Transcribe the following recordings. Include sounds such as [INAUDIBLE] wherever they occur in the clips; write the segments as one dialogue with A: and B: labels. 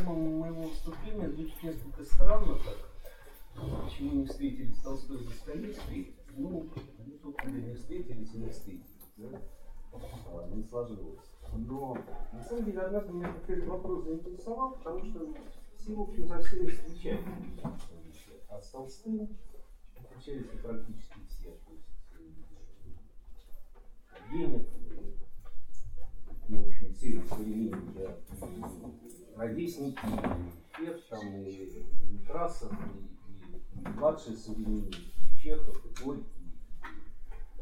A: тема моего выступления звучит несколько странно так. Почему не встретились Толстой и Достоевский? Ну, они, собственно, не встретились не встретились. Да? Не сложилось. Но, на самом деле, однажды меня этот вопрос заинтересовал, потому что все, в общем, со всеми встречались. А с Толстым встречались практически все. Генев, в общем, все современники, ровесники, Фет, там, и Некрасов, и, и младшие современники, и Чехов, и Горький,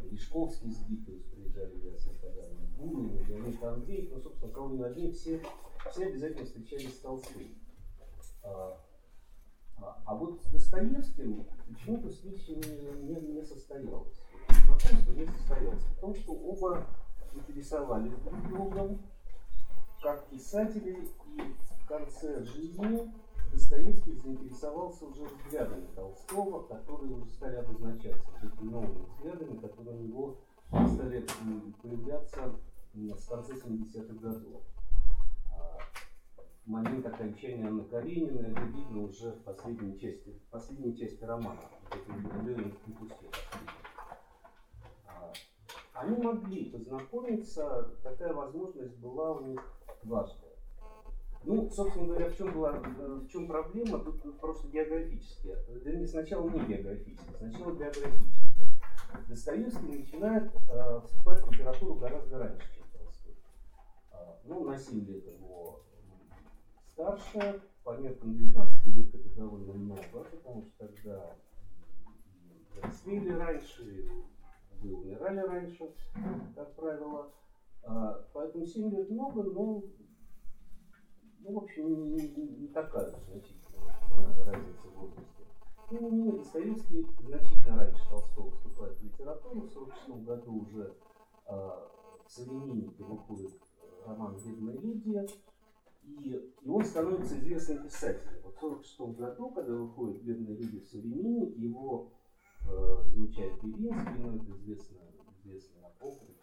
A: и Лешковский с Гитлером приезжали в Ясный Бунин, Леонид Андреев, ну, собственно, кого не возьми, все, все обязательно встречались с Толстым. А, а, а вот с Достоевским почему-то встреча не, не, не состоялась. Знакомство не состоялось. Потому что оба интересовались друг другом, как писатели, и в конце жизни Достоевский заинтересовался уже взглядами Толстого, которые уже стали обозначаться этими новыми взглядами, которые у него стали появляться с конца 70-х годов. А, момент окончания Анны Карениной это видно уже в последней части, в последней части романа. А, они могли познакомиться, такая возможность была у них дважды. Ну, собственно говоря, в чем, была, в чем проблема? Тут просто географическая. Вернее, сначала не географическая, сначала биографическая. Достоевский начинает э, вступать в литературу гораздо раньше, чем Толстой. Э, ну, на 7 лет его старше, по меркам 19 века это довольно много, потому что тогда взрослели раньше, вы умирали раньше, как правило. А, поэтому 7 лет много, но ну, в общем, не, не, не такая значительная разница в возрасте. Тем не менее, Достоевский значительно раньше Толстого вступает в литературу. В 1946 году уже э, в «Современнике» выходит роман «Бедные люди», и, и он становится известным писателем. Вот в 1946 году, когда выходит «Бедные люди» в «Современник», его э, замечает Белинский, ну это известно, известный э,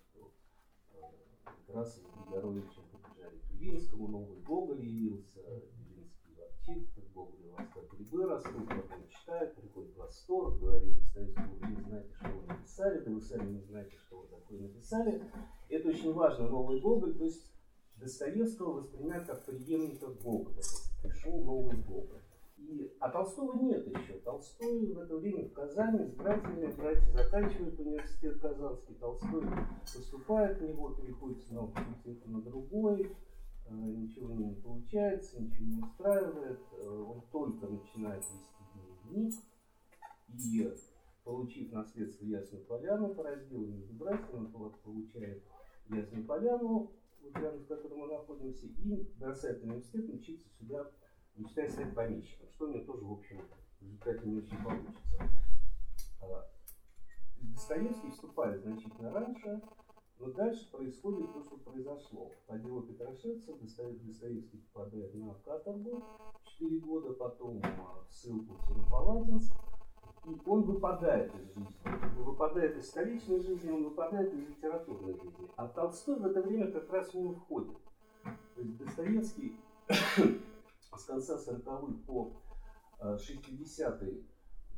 A: как раз Григоровичем побежали к Белинскому, новый Гоголь явился, Белинский ворчит, Гоголь у вас как грибы растут, потом читает, приходит в восторг, говорит Достоевскому, вы не знаете, что вы написали, да вы сами не знаете, что вы такое написали. Это очень важно, новый Гоголь, то есть Достоевского воспринимают как преемника Гоголя. Пришел новый Гоголь. И, а Толстого нет еще. Толстой в это время в Казани с братьями, братья заканчивают университет Казанский, Толстой поступает в него, переходит с одного факультета на другой, э, ничего не получается, ничего не устраивает, э, он только начинает вести дневник, и получив наследство Ясную Поляну по разделу между братьями, он получает Ясную Поляну, с которым мы находимся, и бросает университет учиться сюда мечтает стать помещиком, что у него тоже, в общем, в результате не очень получится. А, Достоевский вступает значительно раньше, но дальше происходит то, что произошло. По делу Петрошевца Достоевский попадает на каторгу 4 года, потом в ссылку в Семипалатинск, и он выпадает из жизни. Выпадает из столичной жизни, он выпадает из литературной жизни. А Толстой в это время как раз в него входит. То есть Достоевский с конца 40-х по 60-й э,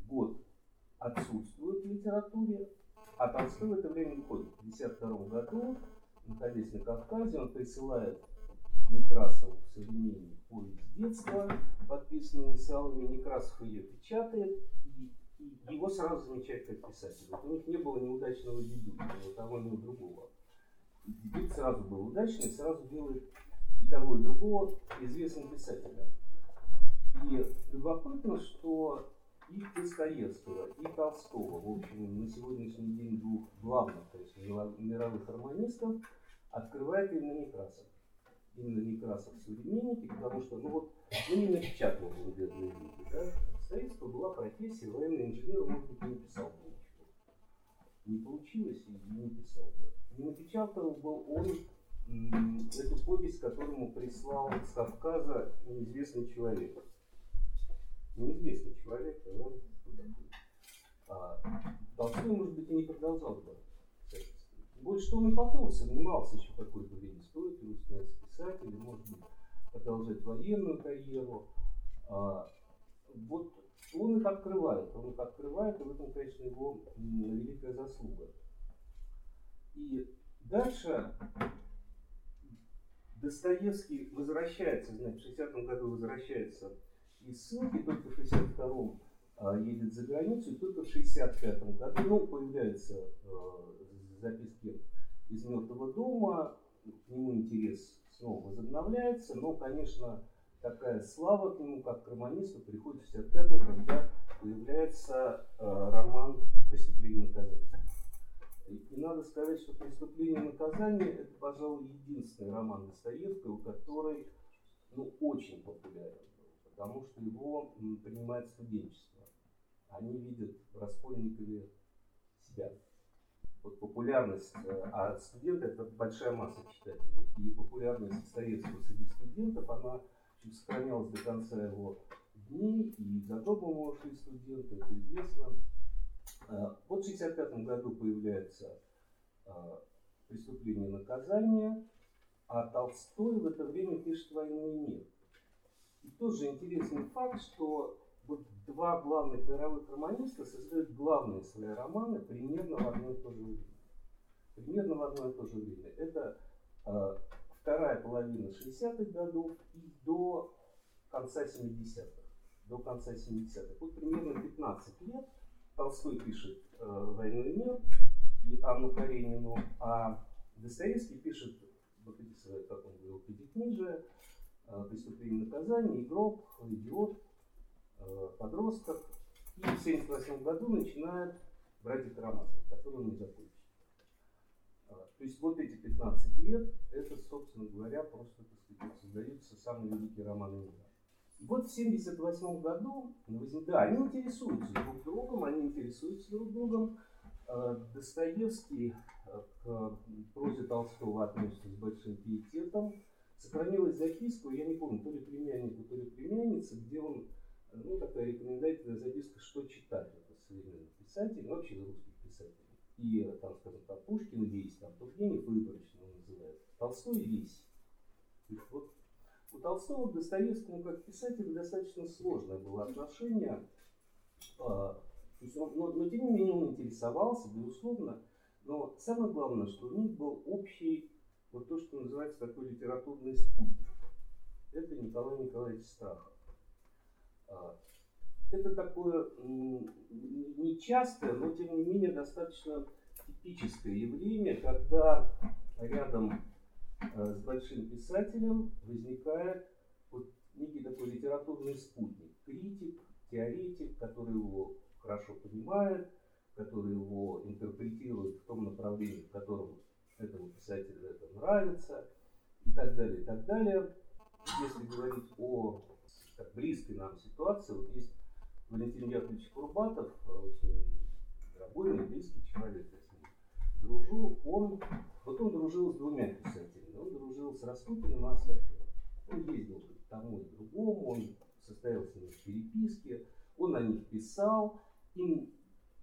A: год отсутствует в литературе, а Толстой в это время выходит. В 1952 году, находясь на Кавказе, он присылает Некрасову современник повесть детства, подписанную инициалами. Некрасов ее печатает, и его сразу замечают как писателя. Вот у них не было неудачного дебюта, ни у того, ни у другого. Дебют сразу был удачный, сразу делает и того, и другого известным писателям. И любопытно, что и Достоевского, и Толстого, в общем, на сегодняшний день двух главных, то есть мировых романистов, открывает именно Некрасов. Именно Некрасов в современнике, потому что, ну вот, ну не напечатал он бедные люди, да? Достоевского была профессия, военный инженер, может быть, не написал бы ничего. Не получилось и не написал бы. Не напечатал бы он эту повесть, которому прислал с Кавказа неизвестный человек. Неизвестный человек, да? А, Толстой, может быть, и не продолжал бы Больше что он и потом занимался еще какой-то время, стоит ли становиться писателем, может быть, продолжать военную карьеру. А, вот он их открывает, он их открывает, и в этом, конечно, его великая заслуга. И дальше Достоевский возвращается, значит, в 60 году возвращается из ссылки, только в 62-м а, едет за границу, и только в 65 году ну, появляются э, записки из мертвого дома, к нему интерес снова возобновляется, но, конечно, такая слава к нему, как к романисту, приходит в 65-м, когда появляется э, роман «Преступление наказания». И надо сказать, что «Преступление и наказание» – это, пожалуй, единственный роман Достоевского, который ну, очень популярен, потому что его принимает студенчество. Они видят в Раскольникове себя. Вот популярность, э, а студенты – это большая масса читателей, и популярность Достоевского среди студентов, она сохранялась до конца его дней, и за его шли студенты, это известно. Э, вот в 1965 году появляется э, «Преступление и наказание», а Толстой в это время пишет «Войну и мир». И тоже интересный факт, что вот два главных мировых романиста создают главные свои романы примерно в одно и то же время. Примерно в одно и то же время. Это э, вторая половина 60-х годов и до конца 70-х. До конца 70-х. Вот примерно 15 лет Толстой пишет э, «Войну и мир» и Анну Каренину, а Достоевский пишет, вот эти как он говорил, пятикнижие, э, «Преступление и наказание», «Игрок», «Идиот», э, «Подросток». И в 1978 году начинает «Братья Карамазов», который он не закончил. То есть вот эти 15 лет, это, собственно говоря, просто, так сказать, создаются самые великие романы мира. Вот в 1978 году, да, они интересуются друг другом, они интересуются друг другом. Э, Достоевский э, к прозе Толстого относится с большим пиететом. Сохранилась записка, я не помню, то ли племяннику, то ли племянница, где он, ну, такая рекомендательная записка, что читать это современных писателей, ну, вообще русских писателей. И там, скажем так, Пушкин весь, там Тургенев выборочно называют, Толстой весь. Вот у Толстого к Достоевскому как писателю достаточно сложное было отношение. А, то есть он, но, но тем не менее он интересовался, безусловно. Но самое главное, что у них был общий, вот то, что называется такой литературный спутник. Это Николай Николаевич Страхов. А, это такое нечастое, но тем не менее достаточно типическое явление, когда рядом с большим писателем возникает вот некий такой литературный спутник. Критик, теоретик, который его хорошо понимает, который его интерпретирует в том направлении, в котором этому писателю это нравится, и так далее, и так далее. Если говорить о так, близкой нам ситуации, вот есть Валентин Яковлевич Курбатов, очень дорогой близкий человек, я с ним дружу, он, вот он дружил с двумя писателями он дружил с Распутиным и. Он ездил к тому и другому, он состоял с ними в переписке, он о них писал, им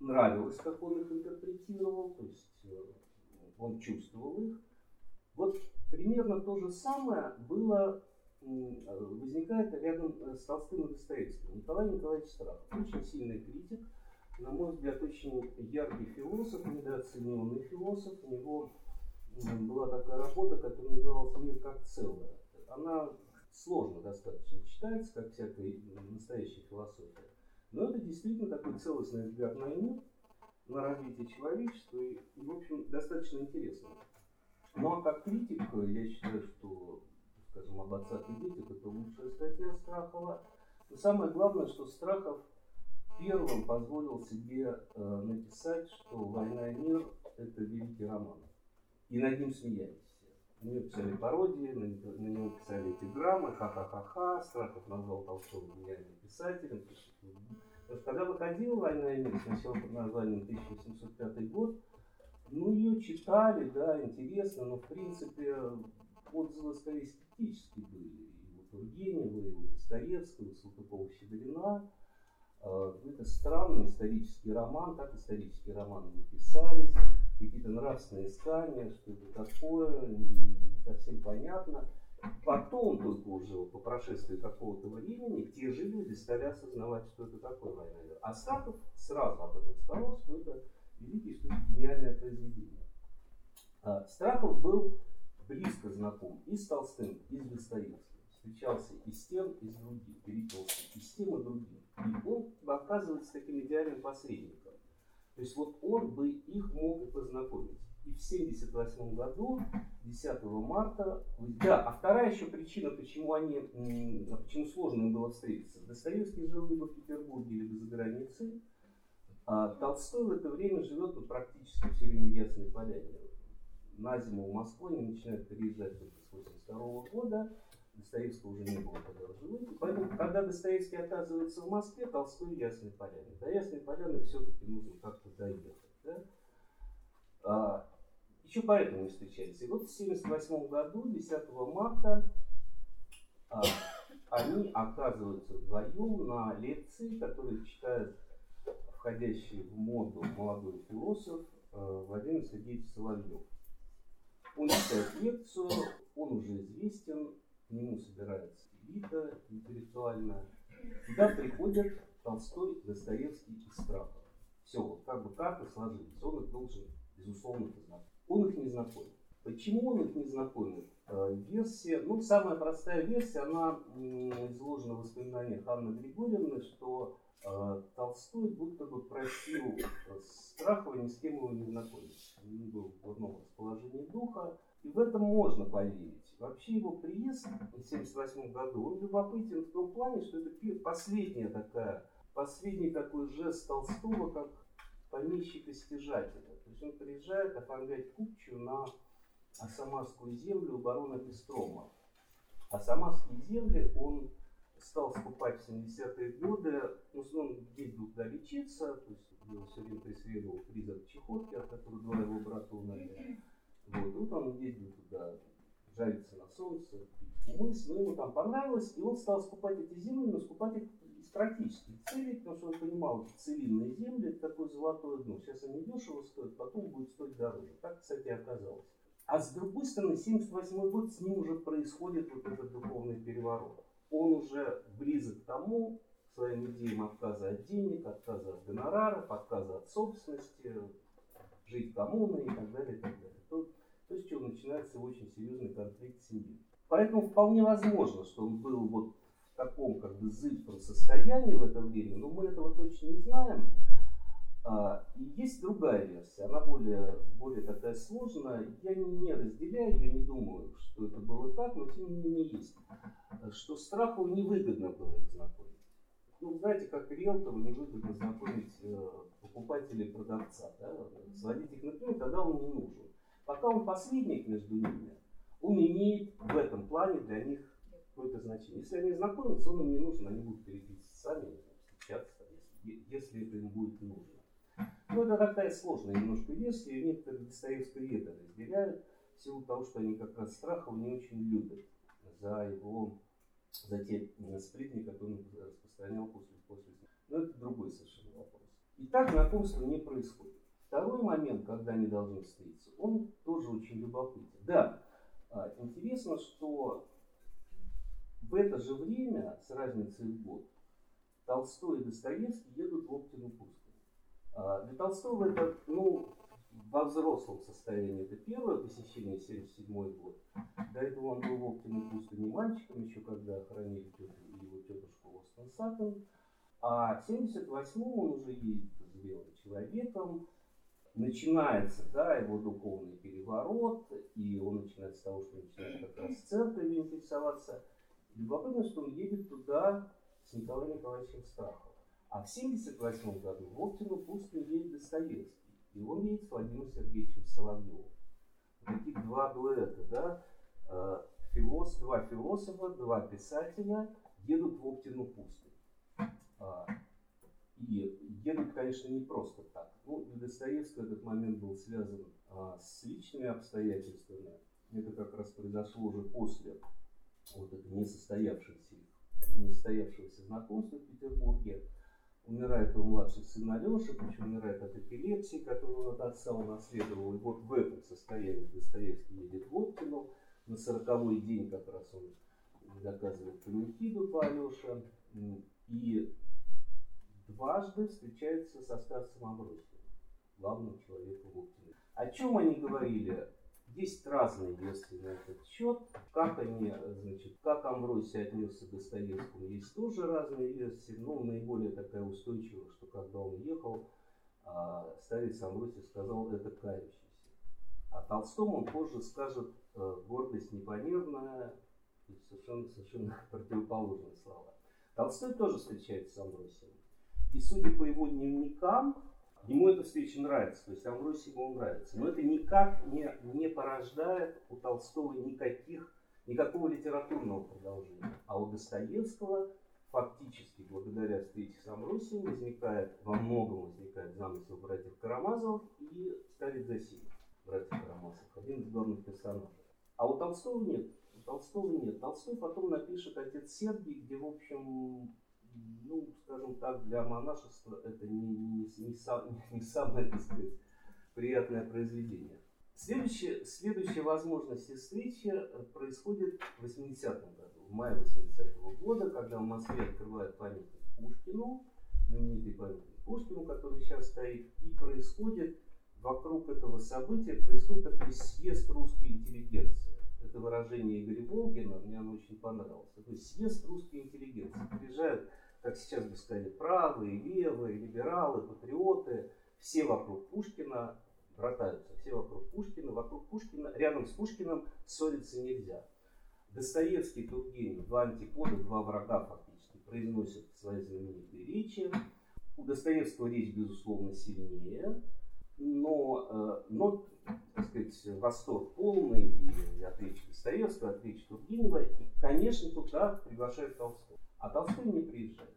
A: нравилось, как он их интерпретировал, то есть э, он чувствовал их. Вот примерно то же самое было, возникает рядом э, с Толстым и Достоевским. Николай Николаевич Страхов, очень сильный критик, на мой взгляд, очень яркий философ, недооцененный философ. У него была такая работа, которая называлась «Мир как целое». Она сложно достаточно читается, как всякая настоящая философия. Но это действительно такой целостный взгляд на мир, на развитие человечества и, в общем, достаточно интересно. Ну а как критик, я считаю, что, скажем, об отцах и детях это лучшая статья Страхова. Но самое главное, что Страхов первым позволил себе э, написать, что «Война и мир» – это великий роман и над ним смеялись. На него писали пародии, на на него писали эпиграммы, ха-ха-ха-ха, Страхов назвал Толстого гениальным писателем. Что когда выходила «Война и мир», сначала под названием 1805 год, ну, ее читали, да, интересно, но, в принципе, отзывы скорее скептические были. И у Тургенева, и у Достоевского, и у Салтыкова-Щедрина. А, это странный исторический роман, так исторические романы не писались какие-то нравственные искания, что это такое, не совсем понятно. Потом только уже по прошествии какого-то времени те же люди стали осознавать, что это такое война. А Статов сразу об этом сказал, что это великий, что это гениальное произведение. А, Страхов был близко знаком и с Толстым, и с Достоевским. Встречался и с тем, и с другим, перепился и с тем, и другим. И он оказывается таким идеальным посредником. То есть вот он бы их мог и познакомить. И в 1978 году, 10 марта, да, а вторая еще причина, почему они, почему сложно им было встретиться. Достоевский жил либо в Петербурге, либо за границей, а Толстой в это время живет ну, практически все время в Ясной Поляне. На зиму в Москву они начинают переезжать только с 1982 года, Достоевского уже не было тогда живых. Поэтому, когда Достоевский оказывается в Москве, Толстой в Ясной Поляне. До Ясной Поляны все-таки нужно как-то доехать. Да? А, еще поэтому не встречались. И вот в 1978 году, 10 марта, а, они оказываются вдвоем на лекции, которые читает входящий в моду молодой философ а, Владимир Сергеевич Соловьев. Он читает лекцию, он уже известен, к нему собирается элита интеллектуальная. Туда приходят Толстой, Достоевский и Страхов. Все, вот как бы карты сложились. Он их должен, безусловно, познакомить. Он их не знакомит. Почему он их не знакомит? Э, версия, ну, самая простая версия, она изложена в воспоминаниях Анны Григорьевны, что э, Толстой будто бы просил Страхова ни с кем его не знакомить. Он был в одном расположении духа, и в этом можно поверить. Вообще его приезд в 1978 году, он любопытен в том плане, что это последняя такая, последний такой жест Толстого, как помещика-стяжателя. То есть он приезжает оформлять купчую на Самарскую землю у барона Пестрома. А Самарские земли он стал скупать в 70-е годы, ну, он ездил туда лечиться, то есть его все время преследовал призрак чехотки, от которого два его брата умерли. Вот, вот он ездил туда жариться на солнце, пить мыс, но ему там понравилось, и он стал скупать эти земли, но скупать их из практических целей, потому что он понимал, что целинные земли это такое золотое дно. Сейчас они дешево стоят, потом будет стоить дороже. Так, кстати, оказалось. А с другой стороны, 78 год, с ним уже происходит вот этот духовный переворот. Он уже близок к тому, своим идеям отказа от денег, отказа от гонораров, отказа от собственности, жить коммуной и так далее, и так далее. То, то с чего начинается очень серьезный конфликт семьи. Поэтому вполне возможно, что он был вот в таком как бы зыбком состоянии в это время, но мы этого точно не знаем. А, и есть другая версия, она более, более такая сложная. Я не разделяю ее, не думаю, что это было так, но тем не менее есть. Что Страхову невыгодно было их знакомить. Ну, знаете, как риэлтору невыгодно знакомить э, покупателя и продавца. Да? Сводить их например, когда он не нужен. Пока он посредник между ними, он имеет в этом плане для них какое-то значение. Если они знакомятся, он им не нужен, они будут переписываться сами, встречаться, если, если это им будет нужно. Ну, это такая сложная немножко версия, и некоторые Достоевского это разделяют, в силу того, что они как раз Страхова не очень любят за его, за те сплетни, которые он распространял после, после Но это другой совершенно вопрос. И так знакомство не происходит. Второй момент, когда они должны встретиться, он тоже очень любопытен. Да, а, интересно, что в это же время, с разницей в год, Толстой и Достоевский едут в Оптину пустыню. А, для Толстого это, ну, во взрослом состоянии это первое посещение, 77 год. До этого он был в Оптиной пустыне мальчиком, еще когда хоронили его тетушку Остен Саттон. А в 78-м он уже едет зрелым человеком, начинается да, его духовный переворот, и он начинает с того, что начинает как раз церковью интересоваться. Любопытно, что он едет туда с Николаем Николаевичем Страховым. А в 1978 году в Оптину пустыню едет Достоевский, и он едет с Владимиром Сергеевичем Соловьевым. Таких два дуэта, да, э, филос, два философа, два писателя едут в Оптину пустыню. А, и едут, конечно, не просто так. Ну, для Достоевского этот момент был связан а, с личными обстоятельствами. Это как раз произошло уже после вот этого несостоявшегося, несостоявшегося знакомства в Петербурге. Умирает его младший сын Алеша, причем умирает от эпилепсии, которую он от отца унаследовал. И вот в этом состоянии Достоевский едет в Оптину. на сороковой день как раз он доказывает панихиду по Алёше. И дважды встречается со старцем Амбросием, главным человеком Луктина. О чем они говорили? Есть разные версии на этот счет. Как они, значит, как Амбросий отнесся к Достоевскому, есть тоже разные версии. Но наиболее такая устойчивая, что когда он ехал, а, старец Амбросий сказал, это кающийся. А Толстому он позже скажет, э, гордость непомерная, совершенно, совершенно противоположные слова. Толстой тоже встречается с Амбросием. И судя по его дневникам, ему эта встреча нравится, то есть Амбросий ему нравится. Но это никак не, не порождает у Толстого никаких, никакого литературного продолжения. А у Достоевского фактически благодаря встрече с Амбросием возникает, во многом возникает замысел братьев Карамазовых и старец Засилий, братьев Карамазовых, один из главных персонажей. А у Толстого нет. У Толстого нет. Толстой потом напишет «Отец Сергий», где, в общем, ну, скажем так, для монашества это не, не, не, сам, [LAUGHS] не самое, так сказать, приятное произведение. Следующая, следующая возможность встречи э, происходит в 80-м году, в мае 80-го года, когда в Москве открывают памятник Пушкину, знаменитый памятник Пушкину, который сейчас стоит, и происходит вокруг этого события происходит такой съезд русской интеллигенции. Это выражение Игоря Волгина, мне оно очень понравилось. Такой съезд русской интеллигенции. Приезжают как сейчас бы сказали, правые, левые, либералы, патриоты, все вокруг Пушкина братаются, все вокруг Пушкина, вокруг Пушкина, рядом с Пушкиным ссориться нельзя. Достоевский, Тургенев, два антипода, два врага фактически, произносят свои знаменитые речи. У Достоевского речь, безусловно, сильнее, но, э, но так сказать, восторг полный и от речи Достоевского, от речи Тургенева. И, конечно, туда приглашают Толстого. А Толстой не приезжает.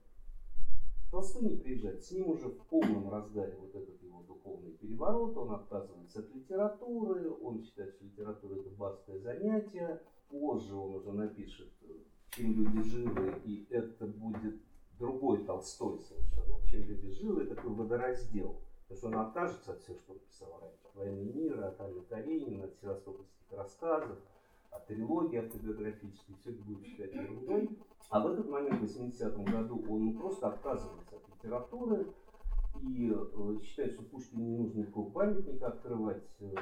A: Толстой не приезжает, с ним уже в полном разгаре вот этот его духовный переворот, он отказывается от литературы, он считает, что литература это барское занятие, позже он уже напишет, чем люди живы, и это будет другой Толстой совершенно, чем люди живы, это такой водораздел, потому что он откажется от всего, что он писал раньше, «Войны мира», от Анны Каренина, от севастопольских рассказов, от трилогии автобиографической, все это будет считать ерундой. А в этот момент, в 80-м году, он просто отказывается от литературы и э, считает, что Пушкину не нужно никакого памятника открывать, э,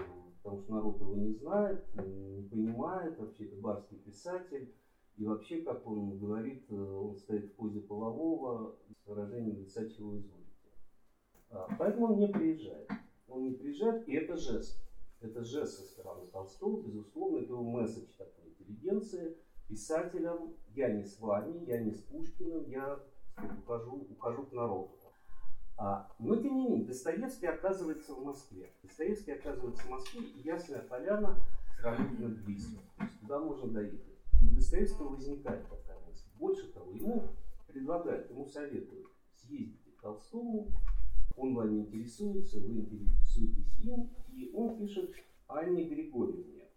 A: потому что народ его не знает, не понимает, вообще это барский писатель. И вообще, как он говорит, э, он стоит в позе полового с выражением лица чего изволите. А, поэтому он не приезжает. Он не приезжает, и это жест. Это жест со стороны Толстого, безусловно, это месседж такой интеллигенции, писателям, я не с вами, я не с Пушкиным, я ухожу, ухожу к народу. А, но тем не менее, Достоевский оказывается в Москве. Достоевский оказывается в Москве, и Ясная Поляна сравнительно близко. То есть туда можно доехать. И у Достоевского возникает такая мысль. Больше того, ему предлагают, ему советуют съездить к Толстому, он вами интересуется, вы интересуетесь им, и он пишет Анне Григорьевне,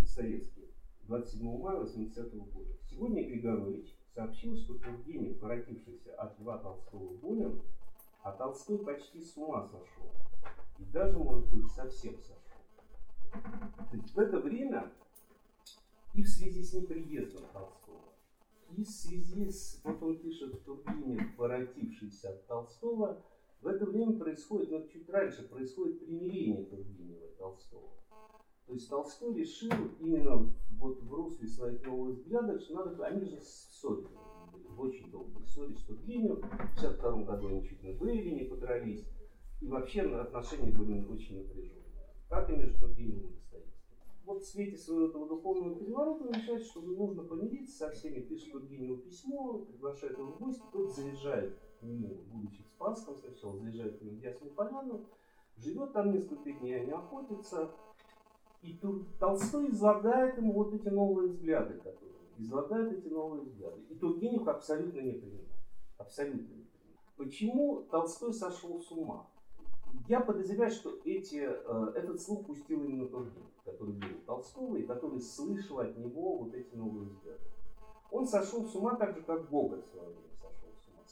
A: Достоевский, 27 мая 80 -го года. Сегодня Григорович сообщил, что Тургенев, воротившийся от Льва Толстого болен, а Толстой почти с ума сошел. И даже, может быть, совсем сошел. То есть в это время и в связи с неприездом Толстого, и в связи с, вот он пишет, Тургенев, воротившийся от Толстого, в это время происходит, ну чуть раньше, происходит примирение Тургенева и Толстого. То есть Толстой решил именно вот в русле своих новых взглядов, что надо, они же ссорились, очень долгой ссоре с Тургеневым. В 62 году они чуть на дуэли не подрались. И вообще отношения были очень напряженные. Как и между Тургеневым и Достоевским. Вот в свете своего этого духовного переворота он решает, что нужно помириться со всеми, пишет Тургеневу письмо, приглашает его в гости, тот заезжает нему, будучи в Спасском сначала, заезжает в Ясную Поляну, живет там несколько дней, они охотятся, и Толстой излагает ему вот эти новые взгляды, которые излагает эти новые взгляды. И Тургенев абсолютно не принимает. Абсолютно не принимает. Почему Толстой сошел с ума? Я подозреваю, что эти, э, этот слух пустил именно Тургенев, который был у Толстого и который слышал от него вот эти новые взгляды. Он сошел с ума так же, как Гоголь в свое время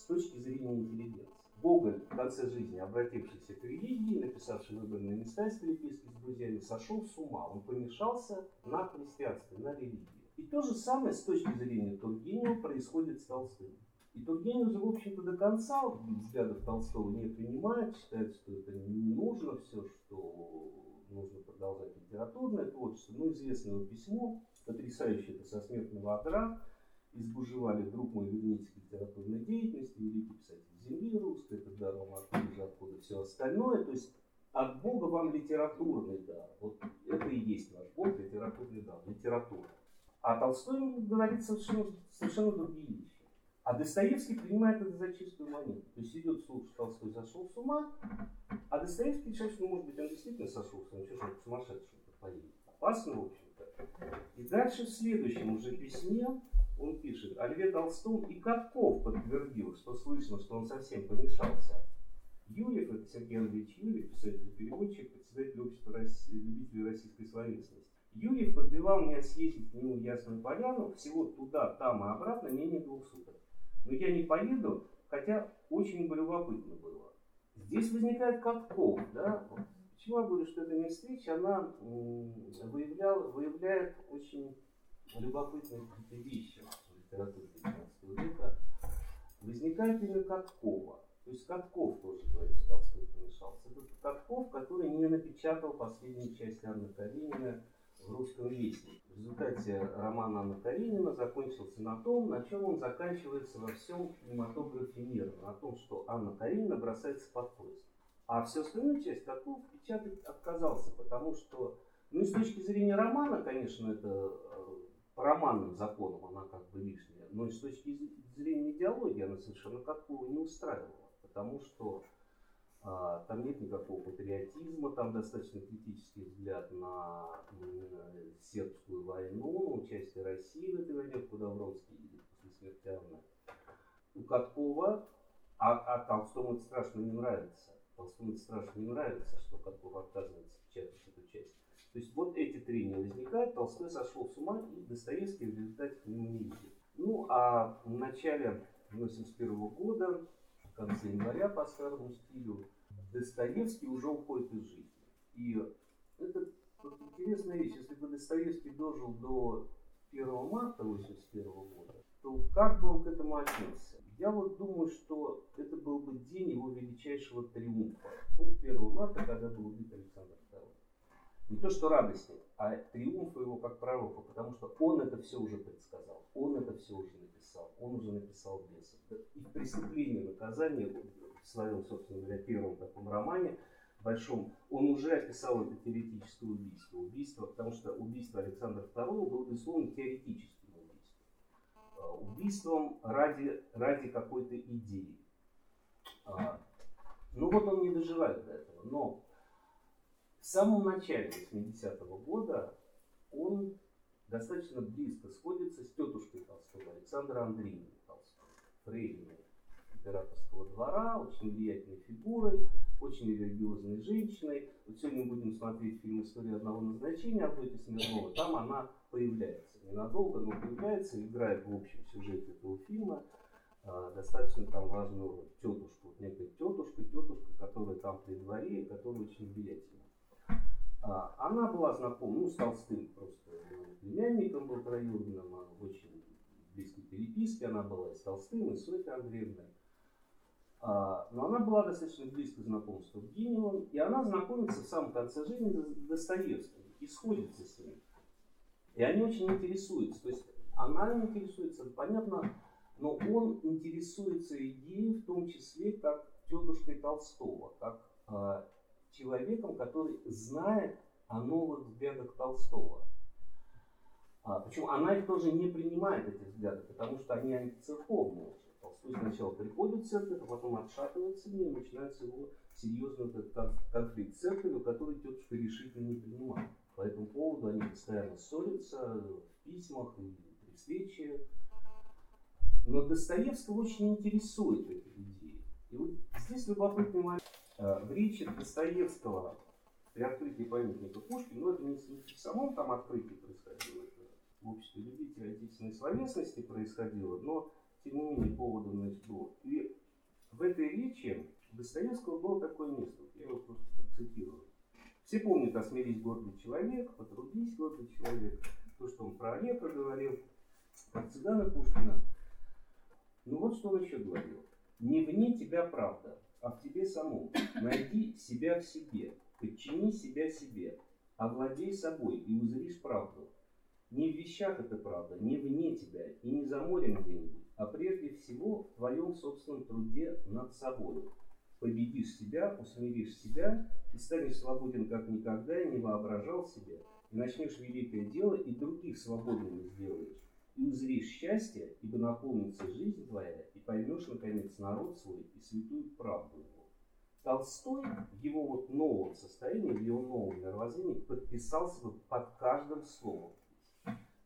A: точки зрения интеллигенции. Гоголь в конце жизни, обратившийся к религии, написавший выбранные места из переписки с друзьями, сошел с ума. Он помешался на христианстве, на религии. И то же самое с точки зрения Тургенева происходит с Толстым. И Тургенев же, в общем-то, до конца взглядов Толстого не принимает, считает, что это не нужно все, что нужно продолжать литературное творчество. Ну, известное письмо, потрясающее это со смертного одра, избужевали друг мой верните к литературной деятельности, великий писатель земли русской, это дар вам откуда, все остальное. То есть от Бога вам литературный дар. Вот это и есть наш Бог, литературный дар, литература. А Толстой говорит совершенно, совершенно другие вещи. А Достоевский принимает это за чистую монету. То есть идет слух, что Толстой сошел с ума, а Достоевский решает, что, может быть, он действительно сошел с ума, что же сумасшедший поедет. Опасно, в общем-то. И дальше в следующем уже письме он пишет, о Льве Толстом и Катков подтвердил, что слышно, что он совсем помешался. Юрьев, это Сергей Андреевич Юрьев, писатель-переводчик, председатель общества России, любителей российской словесности. Юрьев подбивал меня съездить к нему в Ясную Поляну всего туда, там и обратно менее двух суток. Но я не поеду, хотя очень бы любопытно было. Здесь возникает Катков, да? Почему я говорю, что эта не встреча, она выявлял, выявляет очень вещи в литературе 19 века. Возникает имя Каткова. То есть Катков тоже, говорится, Толстой помешался. Это Катков, который не напечатал последнюю часть Анны Каренина в русском вестнике. В результате роман Анна Каренина закончился на том, на чем он заканчивается во всем кинематографе мира. На том, что Анна Каренина бросается под поезд. А всю остальную часть Катков печатать отказался, потому что, ну и с точки зрения романа, конечно, это романным законам она как бы лишняя, но и с точки зрения идеологии она совершенно Каткова не устраивала, потому что а, там нет никакого патриотизма, там достаточно критический взгляд на, на сербскую войну, на участие России в этой войне, куда Вронский едет после смерти Анны. У Каткова, а, а Толстому это страшно не нравится. Толстому это страшно не нравится, что Катков отказывается печатать эту часть. То есть вот эти трения возникают, Толстой сошел с ума, и Достоевский в результате к нему не едет. Ну, а в начале 1981 года, в конце января по старому стилю, Достоевский уже уходит из жизни. И это вот интересная вещь. Если бы Достоевский дожил до 1 марта 1981 года, то как бы он к этому отнесся? Я вот думаю, что это был бы день его величайшего триумфа. Ну, 1 марта, когда был убит Александр II не то что радостник, а триумф его как пророка, потому что он это все уже предсказал, он это все уже написал, он уже написал бесов. И в преступлении наказания в своем, собственно говоря, первом таком романе, большом, он уже описал это теоретическое убийство. Убийство, потому что убийство Александра II было, безусловно, теоретическим убийством. А, убийством ради, ради какой-то идеи. А, ну вот он не доживает до этого. Но в самом начале 80-го года он достаточно близко сходится с тетушкой Толстого, Александрой Андреевной Толстой, фрейлиной императорского двора, очень влиятельной фигурой, очень религиозной женщиной. Вот сегодня мы будем смотреть фильм «История одного назначения» Авдотьи Смирнова. Там она появляется. Ненадолго, но появляется, играет в общем сюжете этого фильма э, достаточно там важную роль. Тетушку, вот некая тетушка, тетушка, которая там при дворе, которая очень влиятельна. А, она была знакома, ну, с Толстым просто племянником был троюродным, а, очень близкой переписке она была и с Толстым, и с Софьей Андреевной. А, но она была достаточно близко знакома с Тургеневым, и она знакомится в самом конце жизни с Достоевским и сходится с ним. И они очень интересуются. То есть она интересуется, понятно, но он интересуется идеей, в том числе, как тетушкой Толстого, как человеком, который знает о новых взглядах Толстого. А, причем она их тоже не принимает, эти взгляды, потому что они антицерковные. Толстой сначала приходит в церковь, а потом отшатывается в ней, начинается его серьезный конфликт с церковью, который тетушка решительно не принимает. По этому поводу они постоянно ссорятся в письмах и при встрече. Но Достоевского очень интересует эта идея. И вот здесь любопытный момент. Э, в речи Достоевского при открытии памятника Пушкину, но это не в самом там открытии происходило, это в обществе любителей отечественной словесности происходило, но тем не менее поводом значит, было. И в этой речи Достоевского было такое место, я его просто процитирую. Все помнят «Осмелись, гордый человек», «Потрудись, гордый человек», то, что он про Олега говорил, про цыгана Пушкина. Ну вот что он еще говорил. «Не вне тебя правда, а в тебе самом. Найди себя в себе, подчини себя себе, овладей собой и узришь правду. Не в вещах это правда, не вне тебя и не за морем где-нибудь, а прежде всего в твоем собственном труде над собой. Победишь себя, усмиришь себя и станешь свободен как никогда и не воображал себе, и начнешь великое дело, и других свободными сделаешь, и узришь счастье, ибо наполнится жизнь твоя, и поймешь, наконец, народ свой и святую правду его. Толстой в его вот новом состоянии, в его новом мировоззрении подписался бы под каждым словом.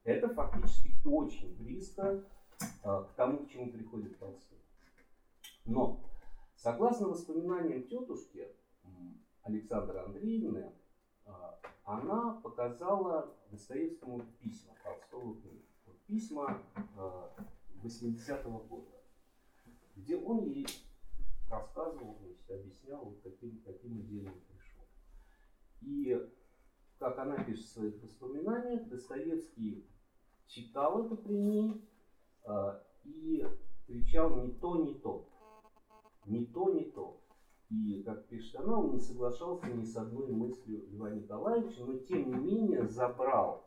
A: Это фактически очень близко э, к тому, к чему приходит Толстой. Но, согласно воспоминаниям тетушки Александры Андреевны, э, она показала Достоевскому письма Толстого книги. Вот письма э, 80-го года, где он ей рассказывал, значит, объяснял, вот каким, каким идеям пришел. И, как она пишет в своих воспоминаниях, Достоевский читал это при ней э, и кричал «не то, не то». Не то, не то. И, как пишет она, он не соглашался ни с одной мыслью Льва Николаевича, но тем не менее забрал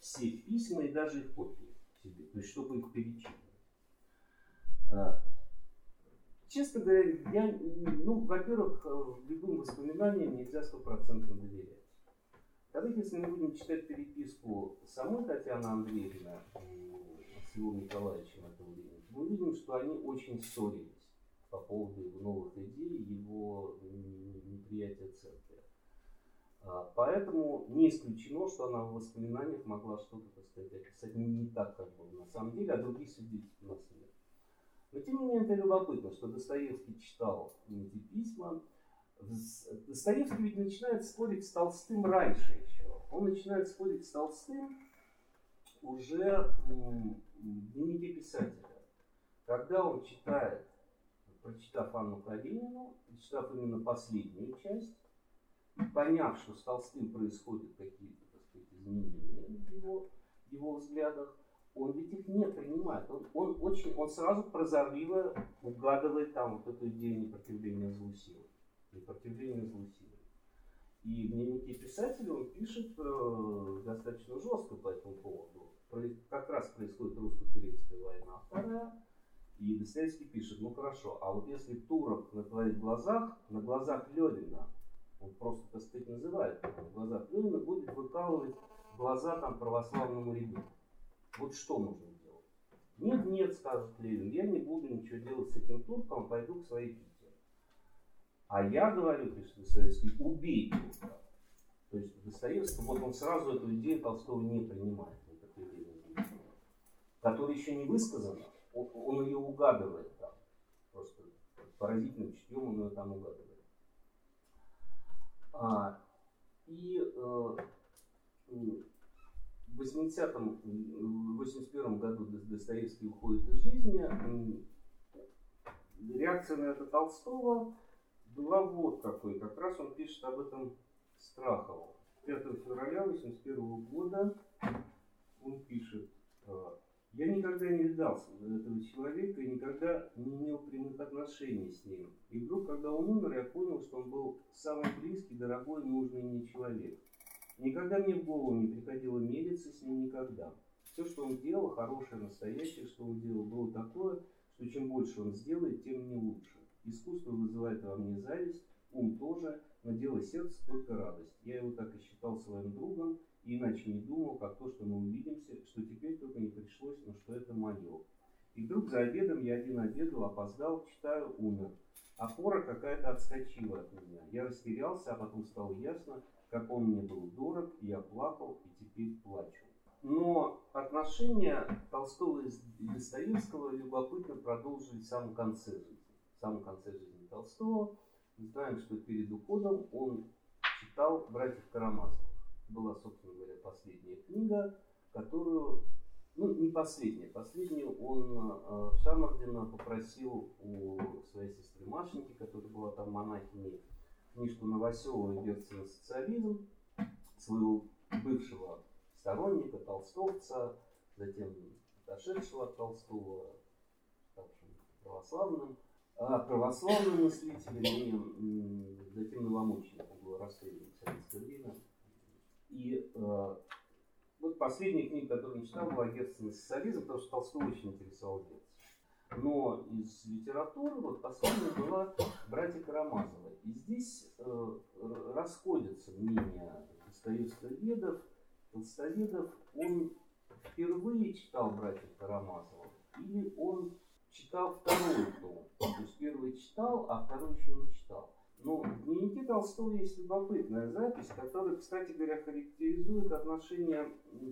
A: все письма и даже их копии себе, то есть чтобы их перечитывать. А, честно говоря, я, ну, во-первых, любым воспоминаниям нельзя стопроцентно доверять. Давайте, если мы будем читать переписку самой Татьяны Андреевны с Львом Николаевичем этого времени, мы увидим, что они очень ссорились по поводу его новых идей, его неприятия церкви. А, поэтому не исключено, что она в воспоминаниях могла что-то, так сказать, описать не, так, как было на самом деле, а других свидетельств у нас нет. Но тем не менее это любопытно, что Достоевский читал эти письма. Достоевский ведь начинает спорить с Толстым раньше еще. Он начинает спорить с Толстым уже в дневнике писателя. Когда он читает прочитав Анну Каренину, прочитав именно последнюю часть, поняв, что с Толстым происходят какие-то, так сказать, изменения в его, его взглядах, он ведь их не принимает. Он, он, очень, он сразу прозорливо угадывает там вот эту идею непротивления злу силы. Непротивления злу силы. И в дневнике писателя он пишет э, достаточно жестко по этому поводу. Как раз происходит русско-турецкая война вторая, и Достоевский пишет, ну хорошо, а вот если Турок на твоих глазах, на глазах Левина, он просто, так сказать, называет, на глазах Левина будет выкалывать глаза там православному ребенку. Вот что нужно делать? Нет, нет, скажет Левин, я не буду ничего делать с этим турком, пойду к своей Пите. А я говорю, пишет Достоевский, убей турка. То есть Достоевский, вот он сразу эту идею Толстого не принимает, которая еще не высказана, он, ее угадывает там. Просто поразительным чутьем он ее там угадывает. А, и э, в 80-м, 81 году Достоевский уходит из жизни. Реакция на это Толстого была вот какой. Как раз он пишет об этом Страхову. 5 февраля 81 года он пишет э, я никогда не видал этого человека и никогда не имел прямых отношений с ним. И вдруг, когда он умер, я понял, что он был самый близкий, дорогой, нужный мне человек. Никогда мне в голову не приходило мериться с ним никогда. Все, что он делал, хорошее, настоящее, что он делал, было такое, что чем больше он сделает, тем мне лучше. Искусство вызывает во мне зависть, ум тоже, но дело сердца только радость. Я его так и считал своим другом, иначе не думал, как то, что мы увидимся, что теперь только не пришлось, но что это мое. И вдруг за обедом я один обедал, опоздал, читаю, умер. Опора какая-то отскочила от меня. Я растерялся, а потом стало ясно, как он мне был дорог, и я плакал, и теперь плачу. Но отношения Толстого и Достоевского любопытно продолжились в самом конце жизни. В самом конце жизни Толстого. Мы знаем, что перед уходом он читал «Братьев Карамазовых» была, собственно говоря, последняя книга, которую ну, не последнее. Последнюю он э, Шамардина попросил у своей сестры Машеньки, которая была там монахиней, книжку Новоселова «Герцена социализм», своего бывшего сторонника, толстовца, затем отошедшего от Толстого, ставшим православным, а православным мыслителем и затем новомучеником был расстрелян в советское время. И э, вот последняя книга, которую я читал, была «Герцен социализм», потому что Толстой очень интересовал Герцен. Но из литературы вот последняя была «Братья Карамазовы». И здесь э, расходятся мнения Достоевского-Ведов, Толстоведов. Он впервые читал «Братьев Карамазовых» или он читал второй том. То есть первый читал, а второй еще не читал. Но в дневнике Толстого есть любопытная запись, которая, кстати говоря, характеризует отношение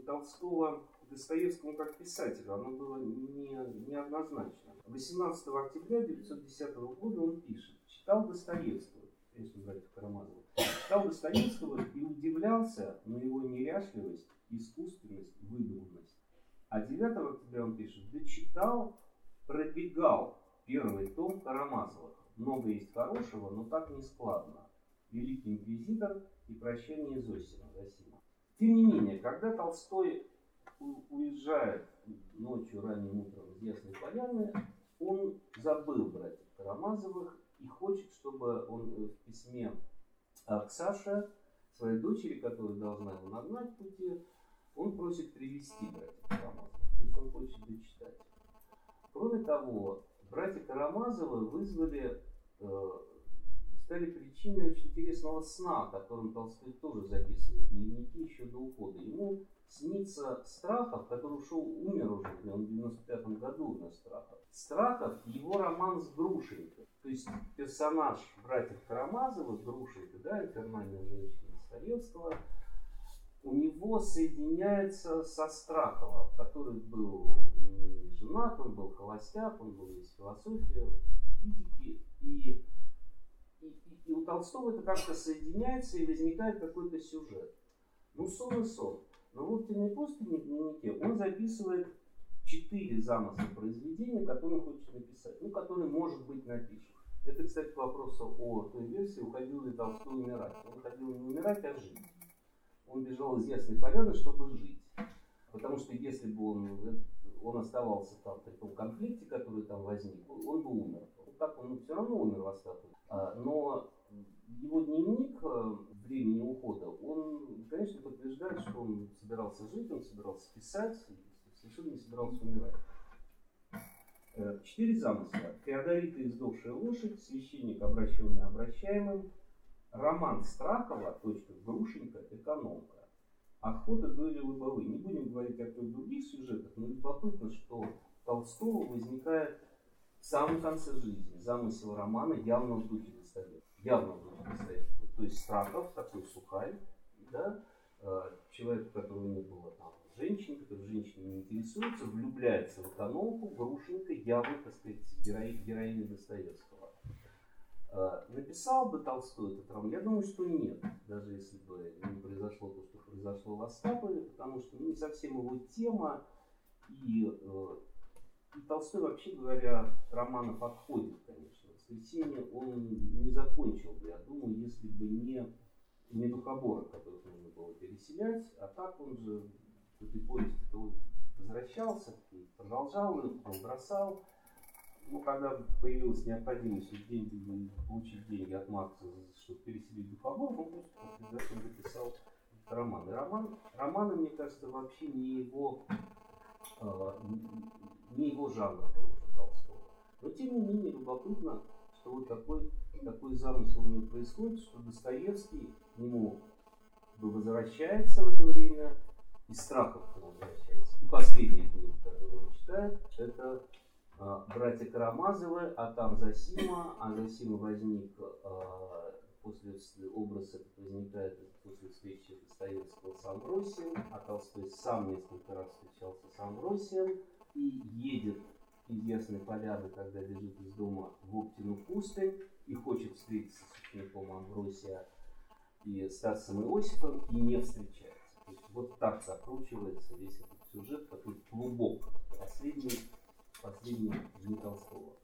A: Толстого к Достоевскому как писателю. Оно было не, неоднозначно. 18 октября 1910 года он пишет, читал Достоевского, конечно, братьев Карамазова, читал Достоевского и удивлялся на его неряшливость, искусственность, выдуманность. А 9 октября он пишет, да читал, пробегал первый том Карамазовых. Много есть хорошего, но так не складно. Великий инквизитор и прощение Зосима, Зосима. Тем не менее, когда Толстой уезжает ночью, ранним утром из Ясной Поляны, он забыл братьев Карамазовых и хочет, чтобы он в письме к Саше, своей дочери, которая должна его нагнать в пути, он просит привести братьев Карамазовых. То есть он хочет дочитать. Кроме того, братья Карамазовы вызвали, э, стали причиной очень интересного сна, которым Толстой тоже записывает в дневнике еще до ухода. Ему снится Страхов, который ушел, умер уже, он в 95 году умер Страхов. Страхов его роман с Грушенькой. То есть персонаж братьев Карамазовых, Грушенька, да, инфернальная женщина Достоевского, у него соединяется со Страховым, который был женат, он был холостяк, он был из философии, физики, и, и, и у Толстого это как-то соединяется и возникает какой-то сюжет. Ну, сон и сон. Но вот в «Темной дневнике он записывает четыре замысла произведения, которые хочет написать, ну, которые, может быть, напишет. Это, кстати, к вопросу о той версии, уходил ли Толстой умирать. Он хотел не умирать, а жить. Он бежал из Ясной Поляны, чтобы жить. Потому что если бы он он оставался там при том конфликте, который там возник, он бы умер. Так он все равно умер в остатке. А, но его дневник э, времени ухода, он, конечно, подтверждает, что он собирался жить, он собирался писать, совершенно не собирался умирать. Э, четыре замысла. Феодорита и сдохшая лошадь, священник, обращенный обращаемым, роман Страхова, точка, Грушенька, экономка охота дуэли лобовы. Не будем говорить о других сюжетах, но любопытно, что Толстого возникает в самом конце жизни замысел романа явно в духе Достоевского. Явно в духе Достоевского. То есть Страхов, такой сухарь, да, э, человек, у которого не было там женщин, который женщиной не интересуется, влюбляется в экономку, Грушенко явно, так сказать, герои, героиня Достоевского. Э, написал бы Толстой этот роман? Я думаю, что нет, даже если бы не произошло то, что произошло в Остапове, потому что ну, не совсем его тема, и, э, и Толстой, вообще говоря, романов отходит, конечно. «Воскресенье» он не закончил бы, я думаю, если бы не, не духоборы, которых нужно было переселять, а так он же в этой повести возвращался, продолжал, бросал ну, когда появилась необходимость деньги, получить деньги от Маркса, чтобы переселить духовой, он просто зачем написал роман. И роман, романы, мне кажется, вообще не его, э, не его жанр Толстого. Но тем не менее любопытно, что вот такой, такой замысел у него происходит, что Достоевский к нему возвращается в это время, из страхов возвращается. И последняя книга, которую он читает, это братья Карамазовы, а там Засима, а Засима возник а, после образ этот возникает после встречи Достоевского с Амбросием, а Толстой сам несколько раз встречался с Амбросием и едет из Ясной Поляны, когда бежит из дома в Оптину пустынь и хочет встретиться с учеником Амбросия и старцем Иосифом, и не встречается. То есть вот так закручивается весь этот сюжет, такой клубок, последний, последний Дни Толстого.